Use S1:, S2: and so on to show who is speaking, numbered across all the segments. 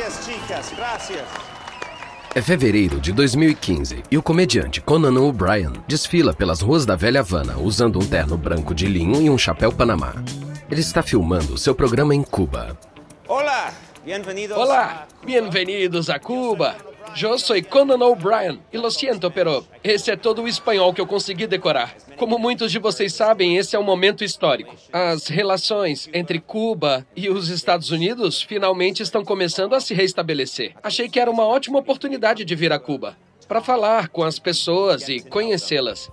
S1: Gracias, chicas. Gracias.
S2: É fevereiro de 2015 e o comediante Conan O'Brien desfila pelas ruas da velha Havana usando um terno branco de linho e um chapéu panamá. Ele está filmando seu programa em Cuba.
S1: Hola, bienvenidos.
S3: Hola, bienvenidos a Cuba. Eu sou Conan O'Brien e lo siento, pero esse é todo o espanhol que eu consegui decorar. Como muitos de vocês sabem, esse é um momento histórico. As relações entre Cuba e os Estados Unidos finalmente estão começando a se restabelecer. Achei que era uma ótima oportunidade de vir a Cuba para falar com as pessoas e conhecê-las.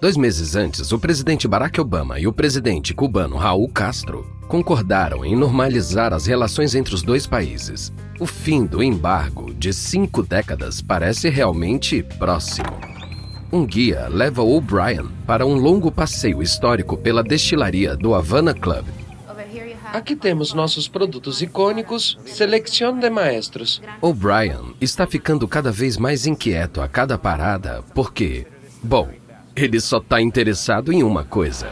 S2: Dois meses antes, o presidente Barack Obama e o presidente cubano Raul Castro concordaram em normalizar as relações entre os dois países. O fim do embargo de cinco décadas parece realmente próximo. Um guia leva O'Brien para um longo passeio histórico pela destilaria do Havana Club.
S3: Aqui temos nossos produtos icônicos, seleção de maestros.
S2: O'Brien está ficando cada vez mais inquieto a cada parada porque, bom, ele só está interessado em uma coisa.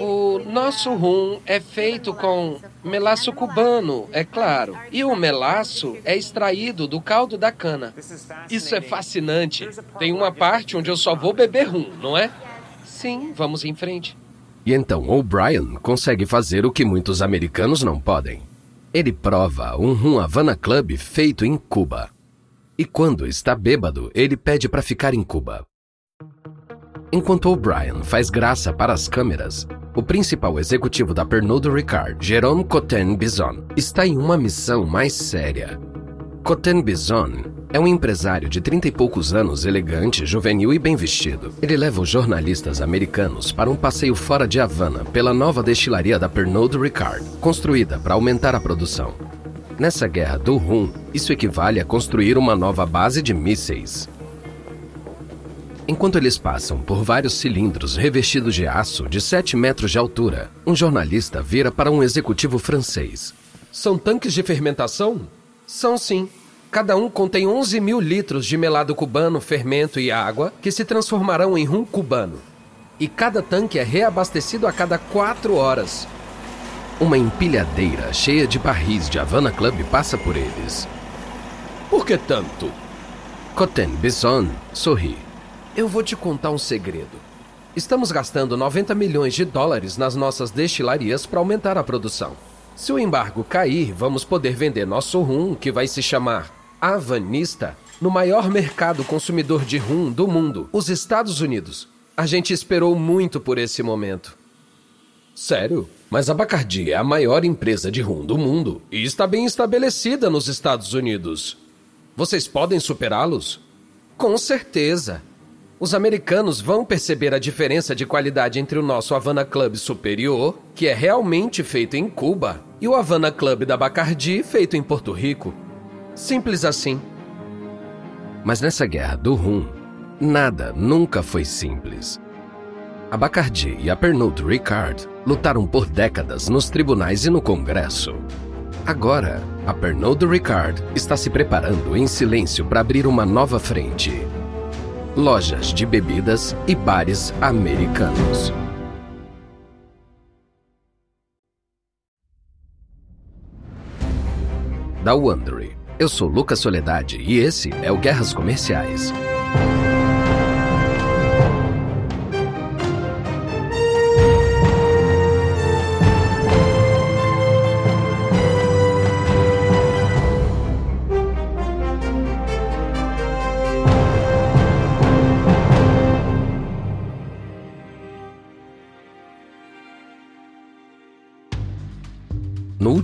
S3: O nosso rum é feito com melaço cubano, é claro. E o melaço é extraído do caldo da cana. Isso é fascinante. Tem uma parte onde eu só vou beber rum, não é? Sim, vamos em frente.
S2: E então O'Brien consegue fazer o que muitos americanos não podem. Ele prova um rum Havana Club feito em Cuba. E quando está bêbado, ele pede para ficar em Cuba. Enquanto O'Brien faz graça para as câmeras, o principal executivo da Pernod Ricard, Jerome Cotten Bison, está em uma missão mais séria. Cotten Bison é um empresário de trinta e poucos anos, elegante, juvenil e bem vestido. Ele leva os jornalistas americanos para um passeio fora de Havana pela nova destilaria da Pernod Ricard, construída para aumentar a produção. Nessa guerra do rum, isso equivale a construir uma nova base de mísseis. Enquanto eles passam por vários cilindros revestidos de aço de 7 metros de altura, um jornalista vira para um executivo francês.
S3: São tanques de fermentação? São sim. Cada um contém 11 mil litros de melado cubano, fermento e água que se transformarão em rum cubano. E cada tanque é reabastecido a cada quatro horas.
S2: Uma empilhadeira cheia de barris de Havana Club passa por eles.
S3: Por que tanto?
S2: Cotten Bisson sorri.
S3: Eu vou te contar um segredo. Estamos gastando 90 milhões de dólares nas nossas destilarias para aumentar a produção. Se o embargo cair, vamos poder vender nosso rum, que vai se chamar Havanista, no maior mercado consumidor de rum do mundo, os Estados Unidos. A gente esperou muito por esse momento. Sério? Mas a Bacardi é a maior empresa de rum do mundo e está bem estabelecida nos Estados Unidos. Vocês podem superá-los? Com certeza. Os americanos vão perceber a diferença de qualidade entre o nosso Havana Club superior, que é realmente feito em Cuba, e o Havana Club da Bacardi, feito em Porto Rico. Simples assim.
S2: Mas nessa guerra do rum, nada nunca foi simples. A Bacardi e a Pernod Ricard lutaram por décadas nos tribunais e no Congresso. Agora, a Pernod Ricard está se preparando em silêncio para abrir uma nova frente lojas de bebidas e bares americanos. Da Wondery. Eu sou Lucas Soledade e esse é o Guerras Comerciais.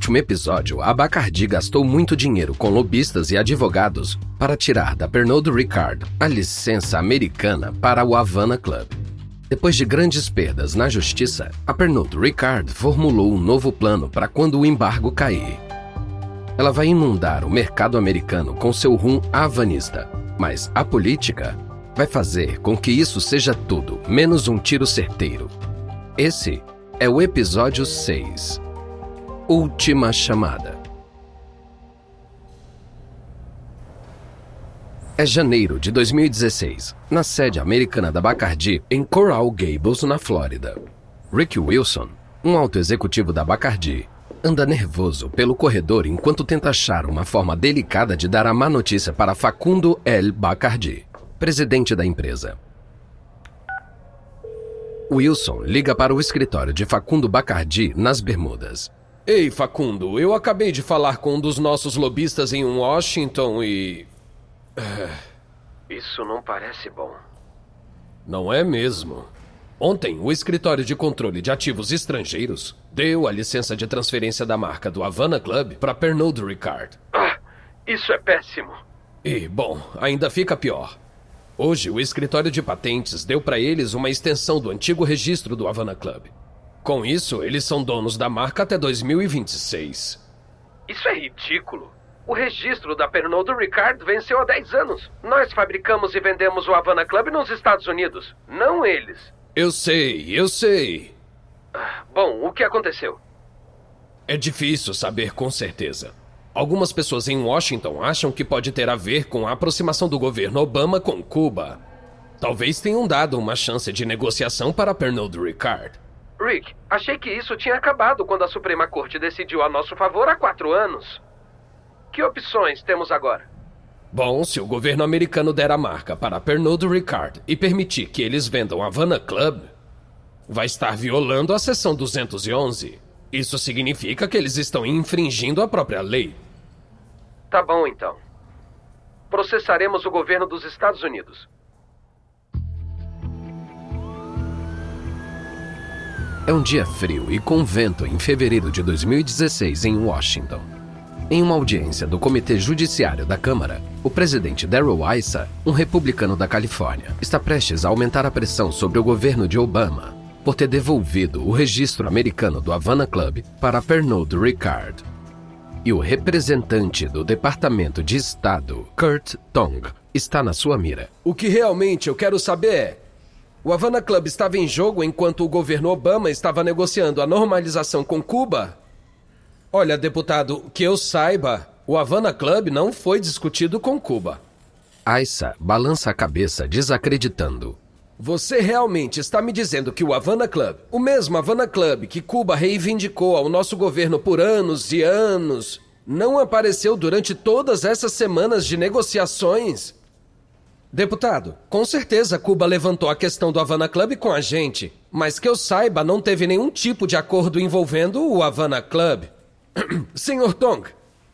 S2: Último episódio, a Bacardi gastou muito dinheiro com lobistas e advogados para tirar da Pernod Ricard a licença americana para o Havana Club. Depois de grandes perdas na justiça, a Pernod Ricard formulou um novo plano para quando o embargo cair. Ela vai inundar o mercado americano com seu rum havanista, mas a política vai fazer com que isso seja tudo menos um tiro certeiro. Esse é o episódio 6. Última chamada. É janeiro de 2016, na sede americana da Bacardi, em Coral Gables, na Flórida. Rick Wilson, um alto executivo da Bacardi,
S4: anda nervoso pelo corredor enquanto tenta achar uma forma delicada de dar a má notícia para Facundo El Bacardi, presidente da empresa. Wilson liga para o escritório de Facundo Bacardi nas Bermudas.
S2: Ei, Facundo, eu acabei de falar com um dos nossos lobistas em Washington e.
S5: Isso não parece bom.
S2: Não é mesmo. Ontem, o escritório de controle de ativos estrangeiros deu a licença de transferência da marca do Havana Club para Pernod Ricard.
S5: Ah, isso é péssimo.
S2: E, bom, ainda fica pior. Hoje, o escritório de patentes deu para eles uma extensão do antigo registro do Havana Club. Com isso, eles são donos da marca até 2026.
S5: Isso é ridículo. O registro da Pernod Ricard venceu há 10 anos. Nós fabricamos e vendemos o Havana Club nos Estados Unidos, não eles.
S2: Eu sei, eu sei.
S5: Bom, o que aconteceu?
S2: É difícil saber com certeza. Algumas pessoas em Washington acham que pode ter a ver com a aproximação do governo Obama com Cuba. Talvez tenham dado uma chance de negociação para Pernod Ricard.
S5: Rick, achei que isso tinha acabado quando a Suprema Corte decidiu a nosso favor há quatro anos. Que opções temos agora?
S2: Bom, se o governo americano der a marca para Pernod Ricard e permitir que eles vendam Havana Club, vai estar violando a seção 211. Isso significa que eles estão infringindo a própria lei.
S5: Tá bom, então. Processaremos o governo dos Estados Unidos.
S4: É um dia frio e com vento em fevereiro de 2016 em Washington. Em uma audiência do Comitê Judiciário da Câmara, o presidente Darrell Issa, um republicano da Califórnia, está prestes a aumentar a pressão sobre o governo de Obama por ter devolvido o registro americano do Havana Club para Pernod Ricard. E o representante do Departamento de Estado, Kurt Tong, está na sua mira.
S2: O que realmente eu quero saber é: o Havana Club estava em jogo enquanto o governo Obama estava negociando a normalização com Cuba? Olha, deputado, que eu saiba, o Havana Club não foi discutido com Cuba.
S4: Aissa balança a cabeça, desacreditando.
S2: Você realmente está me dizendo que o Havana Club, o mesmo Havana Club que Cuba reivindicou ao nosso governo por anos e anos, não apareceu durante todas essas semanas de negociações? Deputado, com certeza Cuba levantou a questão do Havana Club com a gente, mas que eu saiba, não teve nenhum tipo de acordo envolvendo o Havana Club. Senhor Tong,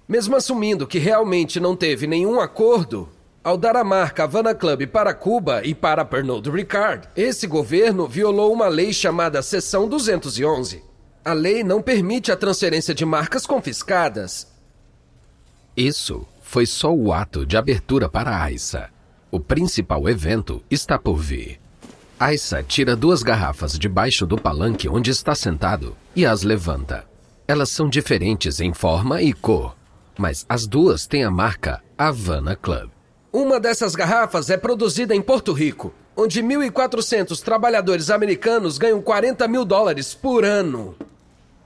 S2: mesmo assumindo que realmente não teve nenhum acordo, ao dar a marca Havana Club para Cuba e para Pernod Ricard, esse governo violou uma lei chamada Seção 211. A lei não permite a transferência de marcas confiscadas.
S4: Isso foi só o ato de abertura para a AISA. O principal evento está por vir. Aissa tira duas garrafas debaixo do palanque onde está sentado e as levanta. Elas são diferentes em forma e cor, mas as duas têm a marca Havana Club.
S2: Uma dessas garrafas é produzida em Porto Rico, onde 1.400 trabalhadores americanos ganham 40 mil dólares por ano.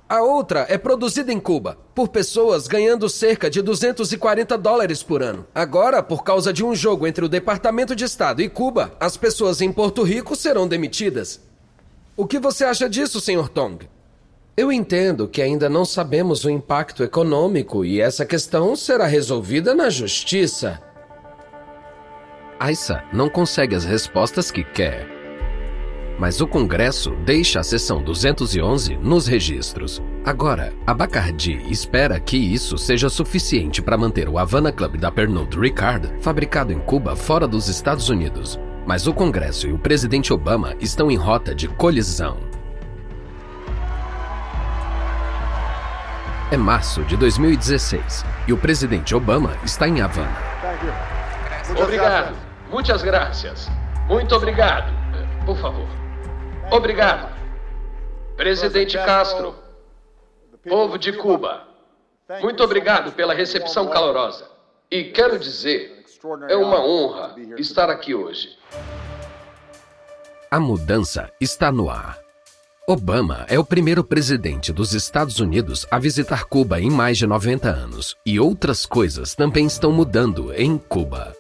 S2: A outra é produzida em Cuba, por pessoas ganhando cerca de 240 dólares por ano. Agora, por causa de um jogo entre o Departamento de Estado e Cuba, as pessoas em Porto Rico serão demitidas. O que você acha disso, Sr. Tong? Eu entendo que ainda não sabemos o impacto econômico e essa questão será resolvida na justiça.
S4: Aissa não consegue as respostas que quer. Mas o Congresso deixa a seção 211 nos registros. Agora, a Bacardi espera que isso seja suficiente para manter o Havana Club da Pernod Ricard fabricado em Cuba fora dos Estados Unidos. Mas o Congresso e o presidente Obama estão em rota de colisão. É março de 2016 e o presidente Obama está em Havana.
S5: Obrigado. Muitas graças. Muito obrigado. Por favor. Obrigado. Presidente Castro, povo de Cuba, muito obrigado pela recepção calorosa. E quero dizer, é uma honra estar aqui hoje.
S4: A mudança está no ar. Obama é o primeiro presidente dos Estados Unidos a visitar Cuba em mais de 90 anos, e outras coisas também estão mudando em Cuba.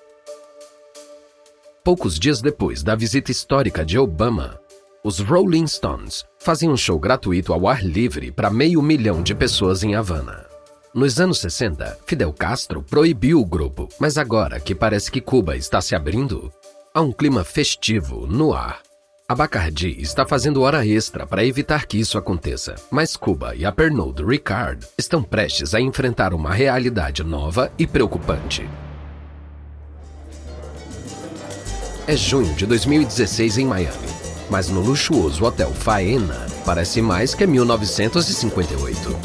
S4: Poucos dias depois da visita histórica de Obama,
S2: os Rolling Stones fazem um show gratuito ao ar livre para meio milhão de pessoas em Havana. Nos anos 60, Fidel Castro proibiu o grupo, mas agora que parece que Cuba está se abrindo, há um clima festivo no ar. A Bacardi está fazendo hora extra para evitar que isso aconteça, mas Cuba e a Pernod Ricard estão prestes a enfrentar uma realidade nova e preocupante. É junho de 2016 em Miami, mas no luxuoso Hotel Faena parece mais que 1958.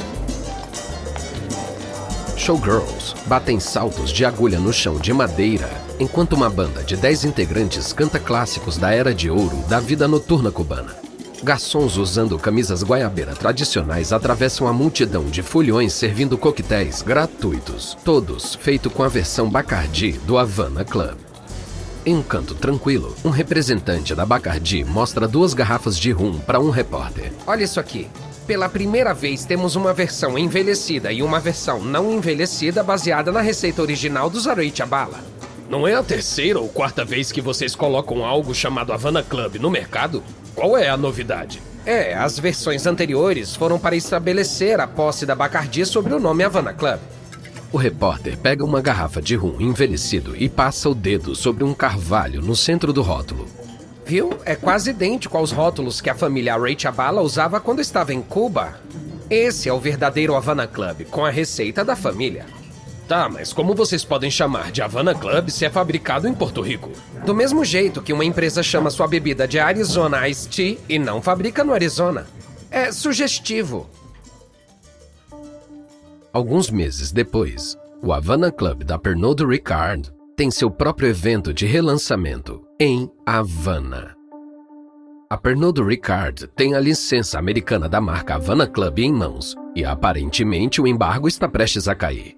S2: Showgirls batem saltos de agulha no chão de madeira, enquanto uma banda de 10 integrantes canta clássicos da era de ouro da vida noturna cubana. Garçons usando camisas guaiabeira tradicionais atravessam a multidão de folhões servindo coquetéis gratuitos, todos feitos com a versão Bacardi do Havana Club. Em um canto tranquilo, um representante da Bacardi mostra duas garrafas de rum para um repórter.
S3: Olha isso aqui. Pela primeira vez temos uma versão envelhecida e uma versão não envelhecida baseada na receita original do Bala.
S6: Não é a terceira ou quarta vez que vocês colocam algo chamado Havana Club no mercado? Qual é a novidade?
S3: É, as versões anteriores foram para estabelecer a posse da Bacardi sobre o nome Havana Club.
S2: O repórter pega uma garrafa de rum envelhecido e passa o dedo sobre um carvalho no centro do rótulo.
S3: Viu? É quase idêntico aos rótulos que a família Ray Chabala usava quando estava em Cuba. Esse é o verdadeiro Havana Club, com a receita da família.
S6: Tá, mas como vocês podem chamar de Havana Club se é fabricado em Porto Rico?
S3: Do mesmo jeito que uma empresa chama sua bebida de Arizona Ice Tea e não fabrica no Arizona. É sugestivo.
S2: Alguns meses depois, o Havana Club da Pernod Ricard tem seu próprio evento de relançamento em Havana. A Pernod Ricard tem a licença americana da marca Havana Club em mãos e aparentemente o embargo está prestes a cair.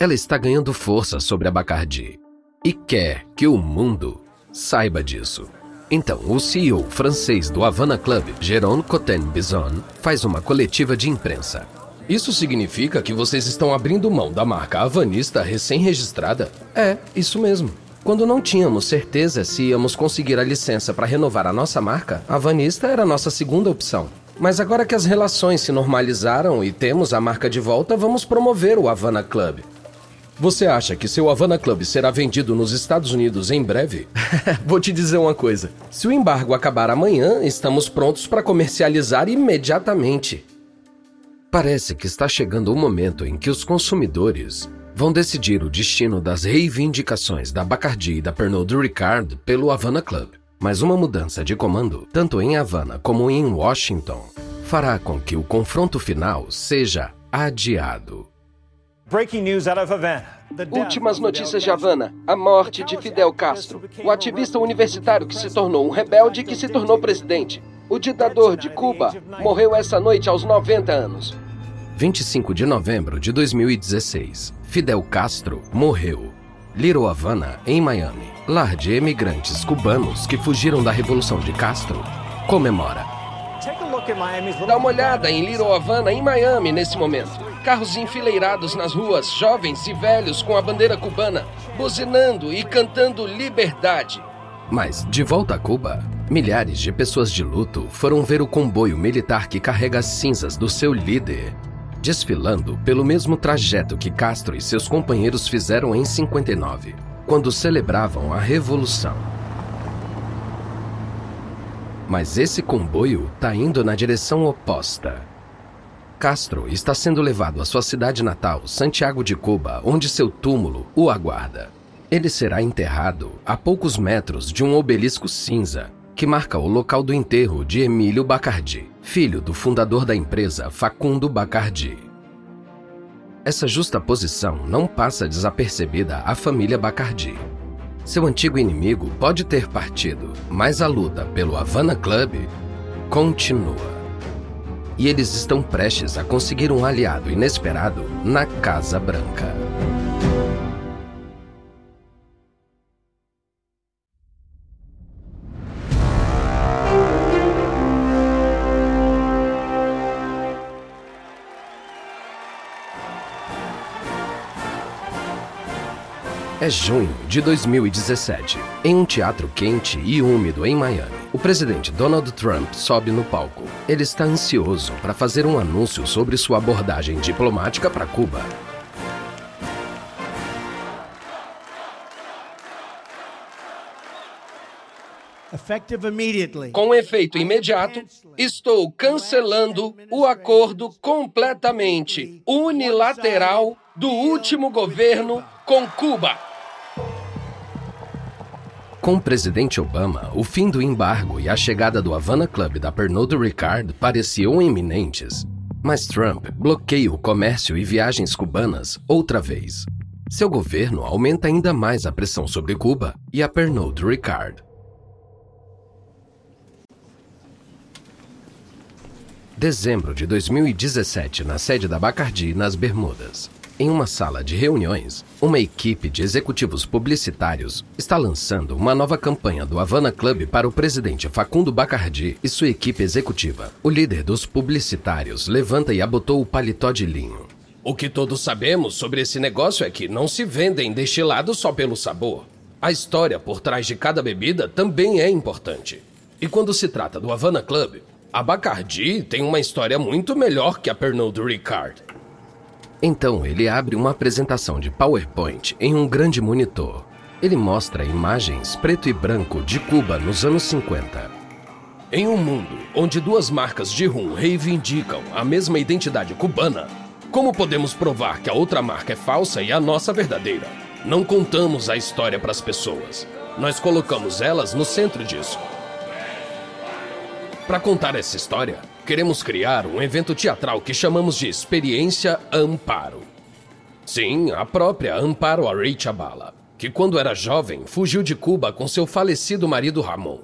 S2: Ela está ganhando força sobre a Bacardi e quer que o mundo saiba disso. Então, o CEO francês do Havana Club, Jérôme Cotten Bison, faz uma coletiva de imprensa
S6: isso significa que vocês estão abrindo mão da marca Havanista recém-registrada?
S3: É, isso mesmo. Quando não tínhamos certeza se íamos conseguir a licença para renovar a nossa marca, a Havanista era a nossa segunda opção. Mas agora que as relações se normalizaram e temos a marca de volta, vamos promover o Havana Club.
S6: Você acha que seu Havana Club será vendido nos Estados Unidos em breve?
S3: Vou te dizer uma coisa: se o embargo acabar amanhã, estamos prontos para comercializar imediatamente.
S2: Parece que está chegando o momento em que os consumidores vão decidir o destino das reivindicações da Bacardi e da Pernod Ricard pelo Havana Club. Mas uma mudança de comando, tanto em Havana como em Washington, fará com que o confronto final seja adiado.
S7: Últimas notícias de Havana. A morte de Fidel Castro, o ativista universitário que se tornou um rebelde e que se tornou presidente. O ditador de Cuba morreu essa noite aos 90 anos.
S2: 25 de novembro de 2016, Fidel Castro morreu. Little Havana, em Miami, lar de emigrantes cubanos que fugiram da Revolução de Castro, comemora.
S7: Dá uma olhada em Little Havana, em Miami, nesse momento. Carros enfileirados nas ruas, jovens e velhos com a bandeira cubana, buzinando e cantando liberdade.
S2: Mas, de volta a Cuba, milhares de pessoas de luto foram ver o comboio militar que carrega as cinzas do seu líder, desfilando pelo mesmo trajeto que Castro e seus companheiros fizeram em 59, quando celebravam a Revolução. Mas esse comboio está indo na direção oposta. Castro está sendo levado à sua cidade natal, Santiago de Cuba, onde seu túmulo o aguarda. Ele será enterrado a poucos metros de um obelisco cinza que marca o local do enterro de Emílio Bacardi, filho do fundador da empresa Facundo Bacardi. Essa justa posição não passa desapercebida à família Bacardi. Seu antigo inimigo pode ter partido, mas a luta pelo Havana Club continua. E eles estão prestes a conseguir um aliado inesperado na Casa Branca. É junho de 2017. Em um teatro quente e úmido em Miami, o presidente Donald Trump sobe no palco. Ele está ansioso para fazer um anúncio sobre sua abordagem diplomática para Cuba.
S7: Com efeito imediato, estou cancelando o acordo completamente unilateral do último governo com Cuba.
S2: Com o presidente Obama, o fim do embargo e a chegada do Havana Club da Pernod Ricard pareciam iminentes. Mas Trump bloqueia o comércio e viagens cubanas outra vez. Seu governo aumenta ainda mais a pressão sobre Cuba e a Pernod Ricard. Dezembro de 2017, na sede da Bacardi, nas Bermudas. Em uma sala de reuniões, uma equipe de executivos publicitários está lançando uma nova campanha do Havana Club para o presidente Facundo Bacardi e sua equipe executiva. O líder dos publicitários levanta e abotou o paletó de linho.
S6: O que todos sabemos sobre esse negócio é que não se vendem destilados só pelo sabor. A história por trás de cada bebida também é importante. E quando se trata do Havana Club, a Bacardi tem uma história muito melhor que a Pernod Ricard.
S2: Então ele abre uma apresentação de PowerPoint em um grande monitor. Ele mostra imagens preto e branco de Cuba nos anos 50.
S6: Em um mundo onde duas marcas de rum reivindicam a mesma identidade cubana, como podemos provar que a outra marca é falsa e a nossa verdadeira? Não contamos a história para as pessoas. Nós colocamos elas no centro disso. Para contar essa história, queremos criar um evento teatral que chamamos de Experiência Amparo. Sim, a própria Amparo Areichabala, que quando era jovem fugiu de Cuba com seu falecido marido Ramon.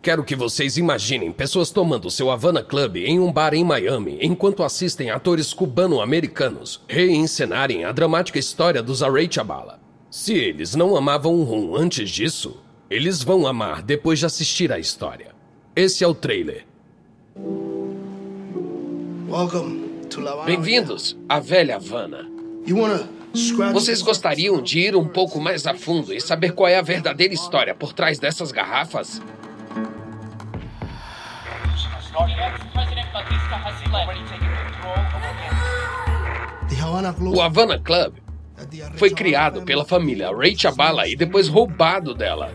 S6: Quero que vocês imaginem pessoas tomando seu Havana Club em um bar em Miami enquanto assistem atores cubano-americanos reencenarem a dramática história dos Areichabala. Se eles não amavam o rum antes disso, eles vão amar depois de assistir à história. Esse é o trailer.
S7: Bem-vindos à velha Havana. Vocês gostariam de ir um pouco mais a fundo e saber qual é a verdadeira história por trás dessas garrafas? O Havana Club foi criado pela família Ray Chabala e depois roubado dela.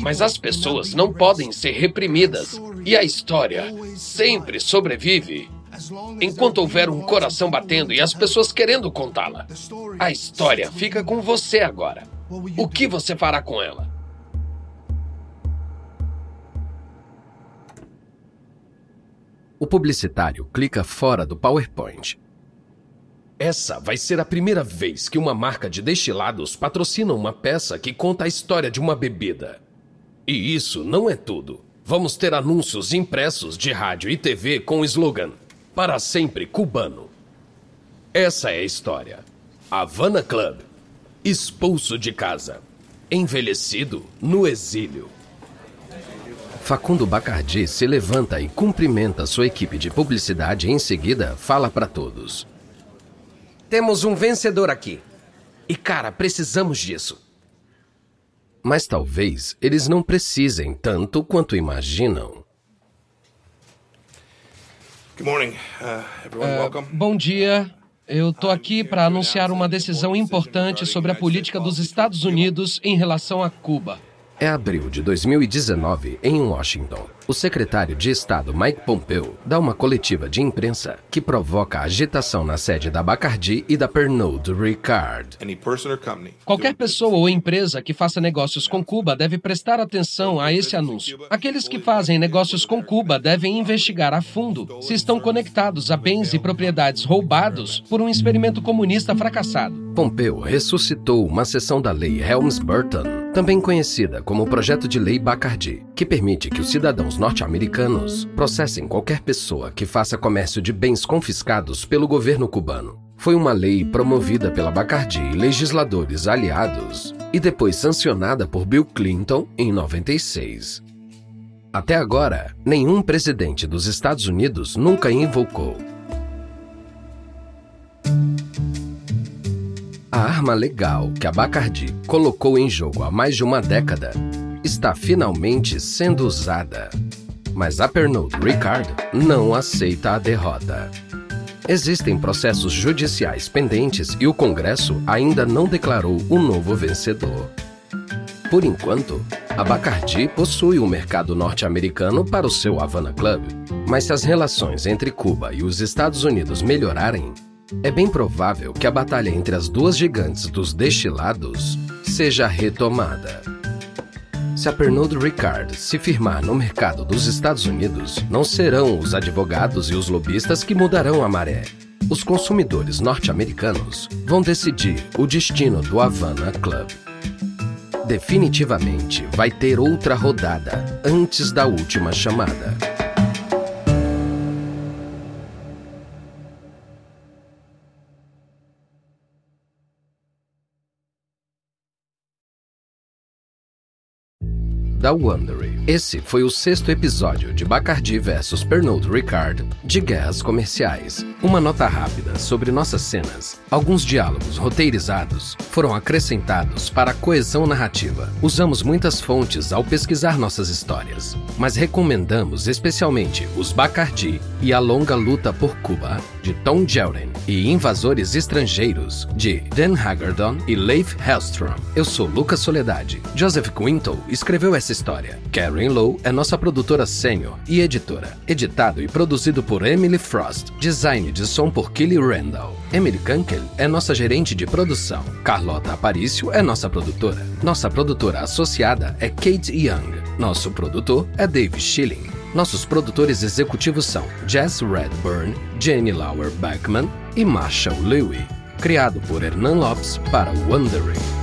S7: Mas as pessoas não podem ser reprimidas e a história sempre sobrevive enquanto houver um coração batendo e as pessoas querendo contá-la. A história fica com você agora. O que você fará com ela?
S2: O publicitário clica fora do PowerPoint.
S6: Essa vai ser a primeira vez que uma marca de destilados patrocina uma peça que conta a história de uma bebida. E isso não é tudo. Vamos ter anúncios impressos de rádio e TV com o slogan Para sempre cubano. Essa é a história. Havana Club. Expulso de casa. Envelhecido no exílio.
S2: Facundo Bacardi se levanta e cumprimenta sua equipe de publicidade e em seguida fala para todos.
S3: Temos um vencedor aqui. E cara, precisamos disso.
S2: Mas talvez eles não precisem tanto quanto imaginam.
S7: Uh, bom dia. Eu estou aqui para anunciar uma decisão importante sobre a política dos Estados Unidos em relação a Cuba.
S2: É abril de 2019, em Washington. O secretário de Estado Mike Pompeo dá uma coletiva de imprensa que provoca agitação na sede da Bacardi e da Pernod Ricard.
S7: Qualquer pessoa ou empresa que faça negócios com Cuba deve prestar atenção a esse anúncio. Aqueles que fazem negócios com Cuba devem investigar a fundo se estão conectados a bens e propriedades roubados por um experimento comunista fracassado.
S2: Pompeo ressuscitou uma seção da lei Helms-Burton também conhecida como Projeto de Lei Bacardi, que permite que os cidadãos norte-americanos processem qualquer pessoa que faça comércio de bens confiscados pelo governo cubano. Foi uma lei promovida pela Bacardi e legisladores aliados e depois sancionada por Bill Clinton em 96. Até agora, nenhum presidente dos Estados Unidos nunca invocou arma legal que a Bacardi colocou em jogo há mais de uma década está finalmente sendo usada. Mas a Pernod Ricard não aceita a derrota. Existem processos judiciais pendentes e o Congresso ainda não declarou o novo vencedor. Por enquanto, a Bacardi possui o um mercado norte-americano para o seu Havana Club, mas se as relações entre Cuba e os Estados Unidos melhorarem, é bem provável que a batalha entre as duas gigantes dos destilados seja retomada. Se a Pernod Ricard se firmar no mercado dos Estados Unidos, não serão os advogados e os lobistas que mudarão a maré. Os consumidores norte-americanos vão decidir o destino do Havana Club. Definitivamente vai ter outra rodada antes da última chamada. Da Wondery. Esse foi o sexto episódio de Bacardi vs Pernod Ricard de Guerras Comerciais. Uma nota rápida sobre nossas cenas. Alguns diálogos roteirizados foram acrescentados para a coesão narrativa. Usamos muitas fontes ao pesquisar nossas histórias, mas recomendamos especialmente os Bacardi e a longa luta por Cuba, de Tom Jelden, e Invasores Estrangeiros, de Dan Hagerdon e Leif Hellstrom. Eu sou Lucas Soledade. Joseph Quinto escreveu essa história. Karen Lowe é nossa produtora sênior e editora. Editado e produzido por Emily Frost. Design de som por Kelly Randall. Emily Kunkel é nossa gerente de produção. Carlota Aparício é nossa produtora. Nossa produtora associada é Kate Young. Nosso produtor é Dave Schilling. Nossos produtores executivos são Jess Redburn, Jenny Lauer Beckman e Marshall Lewy. Criado por Hernan Lopes para Wondering.